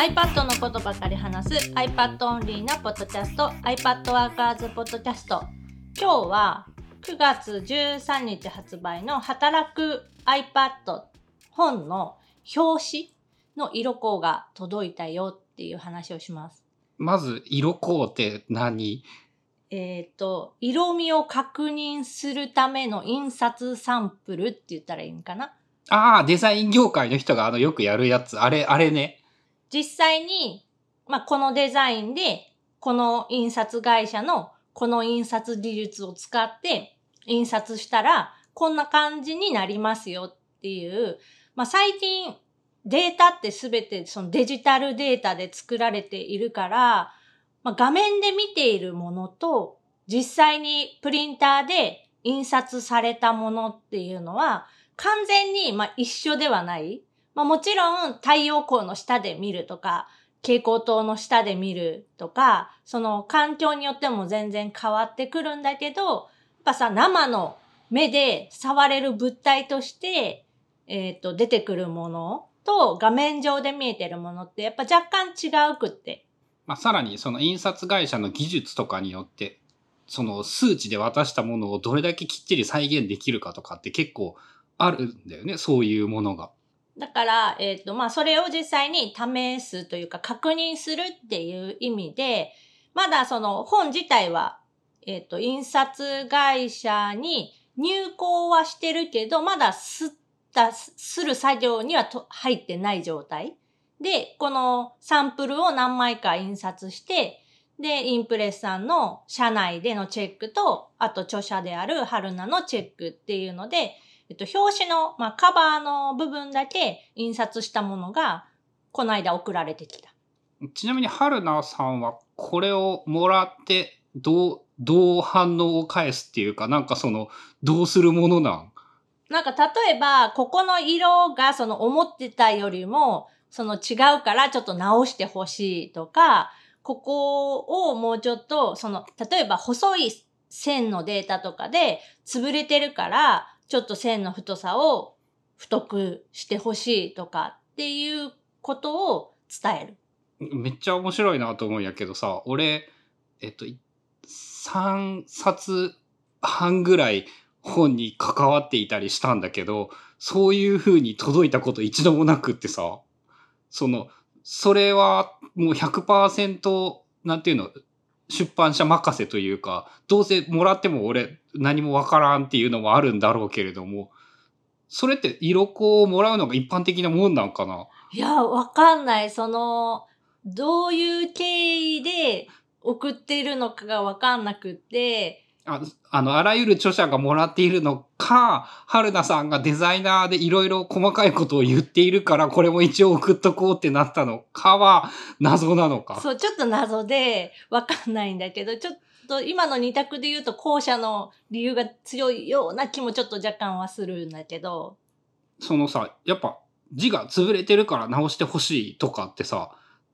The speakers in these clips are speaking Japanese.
iPad のことばかり話す iPad オンリーなポッドキャスト iPad ワーカーズポッドキャスト今日は9月13日発売の働く iPad 本の表紙の色香が届いたよっていう話をします。まず、色香って何？えっ、と、色味を確認するための印刷サンプルって言ったらいいんかな？ああ、デザイン業界の人があのよくやるやつ。あれ、あれね。実際に、まあ、このデザインで、この印刷会社のこの印刷技術を使って印刷したら、こんな感じになりますよっていう、まあ、最近データってすべてそのデジタルデータで作られているから、まあ、画面で見ているものと実際にプリンターで印刷されたものっていうのは完全にまあ一緒ではない。まあ、もちろん太陽光の下で見るとか、蛍光灯の下で見るとか、その環境によっても全然変わってくるんだけど、やっぱさ、生の目で触れる物体として、えっ、と、出てくるものと画面上で見えてるものってやっぱ若干違うくって。まあ、さらにその印刷会社の技術とかによって、その数値で渡したものをどれだけきっちり再現できるかとかって結構あるんだよね。そういうものが。だから、えっ、と、まあ、それを実際に試すというか確認するっていう意味で、まだその本自体は、えっ、と、印刷会社に入稿はしてるけど、まだすった、する作業にはと入ってない状態。で、このサンプルを何枚か印刷して、で、インプレスさんの社内でのチェックと、あと著者である春菜のチェックっていうので、えっと、表紙の、まあ、カバーの部分だけ印刷したものが、この間送られてきた。ちなみに春菜さんはこれをもらってどう、どう反応を返すっていうか、なんかその、どうするものなん？なんか、例えば、ここの色が、その、思ってたよりも、その違うから、ちょっと直してほしいとか、ここをもうちょっと、その、例えば、細い線のデータとかで、潰れてるから、ちょっと線の太さを太くしてほしいとかっていうことを伝える。めっちゃ面白いなと思うんやけどさ、俺、えっと、3冊半ぐらい本に関わっていたりしたんだけど、そういう風に届いたこと一度もなくってさ、その、それはもう100%、なんていうの、出版社任せというか、どうせもらっても俺何もわからんっていうのもあるんだろうけれども、それって色子をもらうのが一般的なもんなんかな？いや、わかんない。その、どういう経緯で送っているのかがわかんなくって、ああの、あらゆる著者がもらっているのか、春菜さんがデザイナーでいろいろ細かいことを言っているから、これも一応送っとこうってなったのかは、謎なのか。そう、ちょっと謎でわかんないんだけど、ちょっと今の二択で言うと後者の理由が強いような気もちょっと若干はするんだけど、そのさ、やっぱ字が潰れてるから直してほしいとかってさ、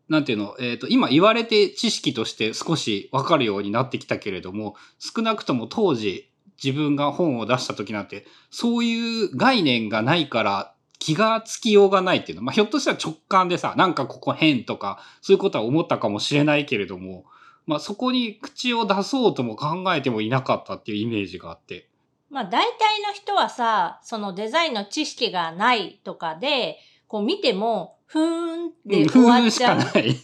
なんていうの、えっ、と、今言われて知識として少しわかるようになってきたけれども、少なくとも当時自分が本を出した時なんて、そういう概念がないから気がつきようがないっていうの。まあ、ひょっとしたら直感でさ、なんかここ変とか、そういうことは思ったかもしれないけれども、まあ、そこに口を出そうとも考えてもいなかったっていうイメージがあって。まあ大体の人はさ、そのデザインの知識がないとかで、こう見ても、ふーんってうん、終わふーんしっちゃうかない。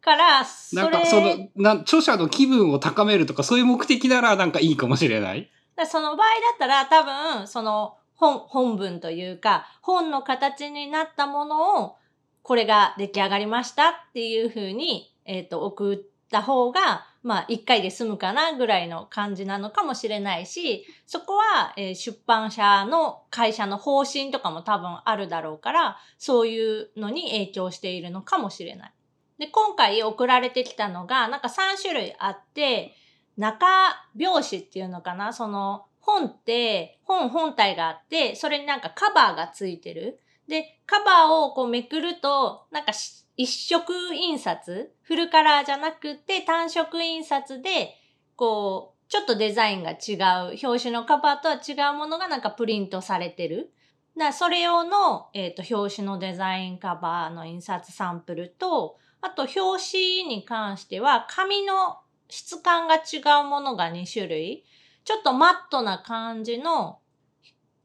から、なんかその、な著者の気分を高めるとか、そういう目的ならなんかいいかもしれない。その場合だったら多分、その本、本文というか、本の形になったものを、これが出来上がりましたっていうふうに、えっ、と、送った方が、まあ、一回で済むかなぐらいの感じなのかもしれないし、そこは、えー出版社の会社の方針とかも多分あるだろうから、そういうのに影響しているのかもしれない。で、今回送られてきたのが、なんか3種類あって、中表紙っていうのかな？その本って本本体があって、それになんかカバーがついてる。で、カバーをこうめくると、なんか一色印刷？フルカラーじゃなくて単色印刷で、こう、ちょっとデザインが違う、表紙のカバーとは違うものがなんかプリントされてる。だそれ用の、えっ、と、表紙のデザインカバーの印刷サンプルと、あと表紙に関しては紙の質感が違うものが2種類。ちょっとマットな感じの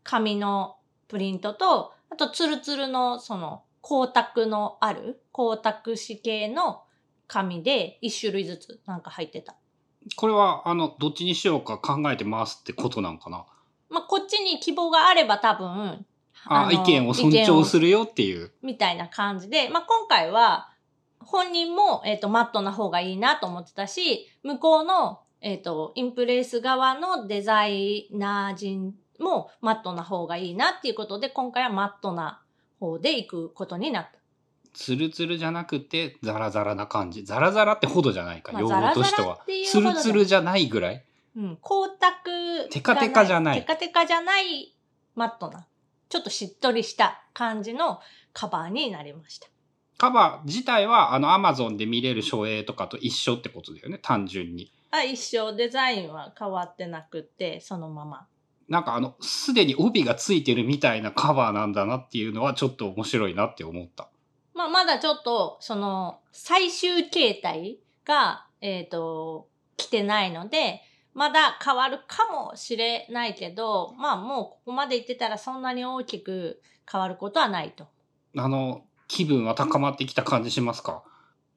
紙のプリントと、あとツルツルのその光沢のある光沢紙系の紙で1種類ずつなんか入ってた。これは、あの、どっちにしようか考えてますってことなんかな？まあ、こっちに希望があれば多分、あの意見を尊重するよっていう。みたいな感じで、まあ、今回は、本人も、えっ、と、マットな方がいいなと思ってたし、向こうの、えっ、と、インプレス側のデザイナー陣もマットな方がいいなっていうことで、今回はマットな方で行くことになった。ツルツルじゃなくて、ザラザラな感じ。ザラザラってほどじゃないか、まあ用語としては。ツルツルじゃないぐらい。うん。光沢。テカテカじゃないテカテカじゃないマットな。ちょっとしっとりした感じのカバーになりました。カバー自体は、あの、アマゾンで見れる書影とかと一緒ってことだよね、単純に。あ、一生デザインは変わってなくて、そのまま。なんかあの、すでに帯がついてるみたいなカバーなんだなっていうのはちょっと面白いなって思った。まあ、まだちょっと、その、最終形態が、えっ、と、来てないので、まだ変わるかもしれないけど、まあもうここまで行ってたらそんなに大きく変わることはないと。あの、気分は高まってきた感じしますか？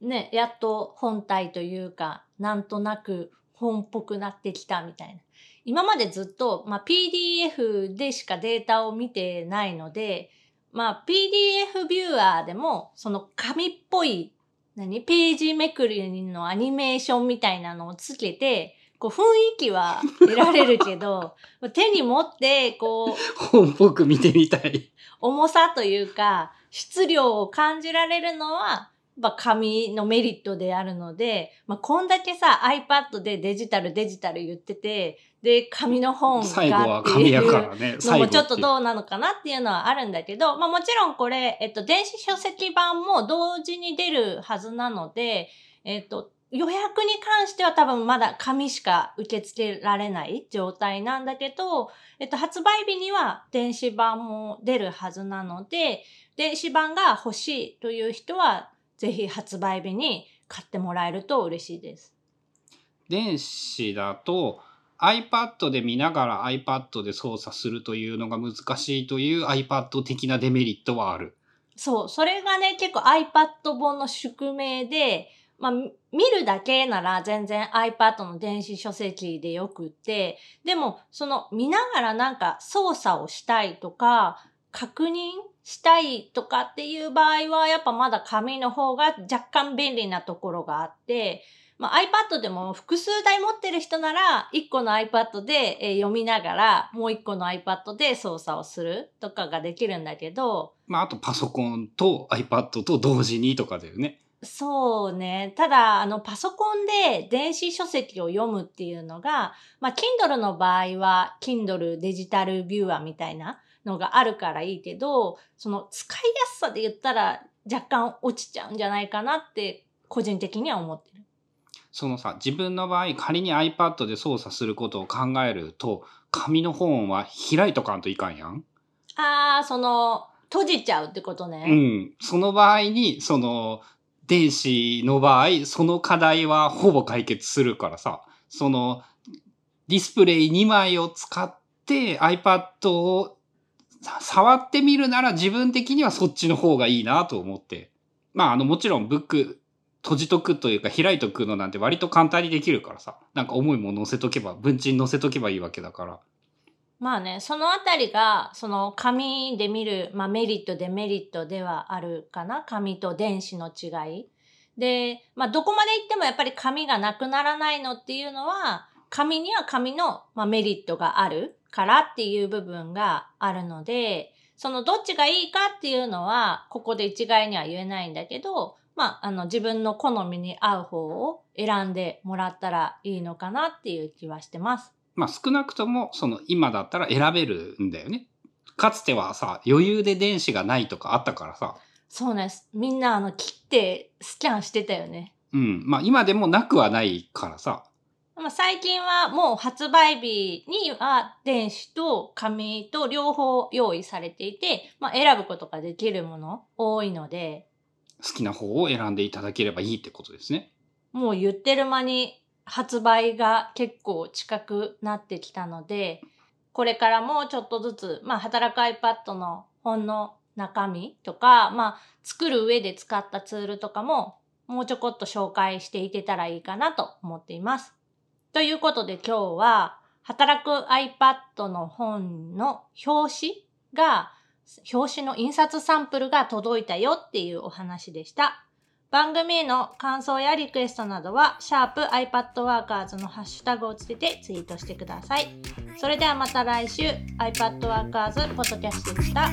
ね、やっと本体というか、なんとなく本っぽくなってきたみたいな。今までずっと、まあ、PDF でしかデータを見てないので、まあ、PDF ビューアーでも、その紙っぽい、何？ページめくりのアニメーションみたいなのをつけて、こう雰囲気は得られるけど、手に持って、こう、本っぽく見てみたい。重さというか、質量を感じられるのは、やっぱ紙のメリットであるので、まあ、こんだけさ、iPad でデジタルデジタル言ってて、で、紙の本が最後は紙やからね。のもちょっとどうなのかなっていうのはあるんだけど、まあもちろんこれ、えっと、電子書籍版も同時に出るはずなので、えっと、予約に関しては多分まだ紙しか受け付けられない状態なんだけど、えっと、発売日には電子版も出るはずなので、電子版が欲しいという人は、ぜひ発売日に買ってもらえると嬉しいです。電子だと iPad で見ながら iPad で操作するというのが難しいという iPad 的なデメリットはある。そう、それがね、結構 iPad 本の宿命で、まあ、見るだけなら全然 iPad の電子書籍でよくって、でも、その見ながらなんか操作をしたいとか、確認したいとかっていう場合は、やっぱまだ紙の方が若干便利なところがあって、まあ、iPad でも複数台持ってる人なら、1個の iPad で読みながら、もう1個の iPad で操作をするとかができるんだけど、まあ、あとパソコンと iPad と同時にとかだよね。そうね。ただ、あの、パソコンで電子書籍を読むっていうのが、まあ、Kindle の場合は、Kindle デジタルビューアーみたいなのがあるからいいけど、その使いやすさで言ったら若干落ちちゃうんじゃないかなって、個人的には思ってる。そのさ、自分の場合、仮に iPad で操作することを考えると、紙の本は開いとかんといかんやん。あー、その、閉じちゃうってことね。うん。その場合に、その、電子の場合、その課題はほぼ解決するからさ、その、ディスプレイ2枚を使って iPad を触ってみるなら自分的にはそっちの方がいいなと思って。まあ、あの、もちろんブック閉じとくというか開いとくのなんて割と簡単にできるからさ、なんか重いもの載せとけば、文鎮載せとけばいいわけだから。まあね、そのあたりが、その紙で見る、まあメリット、デメリットではあるかな。紙と電子の違い。で、まあどこまで行ってもやっぱり紙がなくならないのっていうのは、紙には紙の、まあ、メリットがあるからっていう部分があるので、そのどっちがいいかっていうのは、ここで一概には言えないんだけど、まあ、あの自分の好みに合う方を選んでもらったらいいのかなっていう気はしてます。まあ少なくとも、その今だったら選べるんだよね。かつてはさ、余裕で電子がないとかあったからさ。そうです。みんなあの切ってスキャンしてたよね。うん。まあ今でもなくはないからさ。まあ、最近はもう発売日には電子と紙と両方用意されていて、まあ、選ぶことができるもの多いので、好きな方を選んでいただければいいってことですね。もう言ってる間に発売が結構近くなってきたので、これからもちょっとずつ、まあ、働く iPad の本の中身とか、まあ、作る上で使ったツールとかも、もうちょこっと紹介していけたらいいかなと思っています。ということで今日は、働く iPad の本の表紙が、表紙の印刷サンプルが届いたよっていうお話でした。番組への感想やリクエストなどは、シャープ i p a d w o r k e r s のハッシュタグをつけてツイートしてください。それではまた来週、iPadWorkers ポッドキャストでした。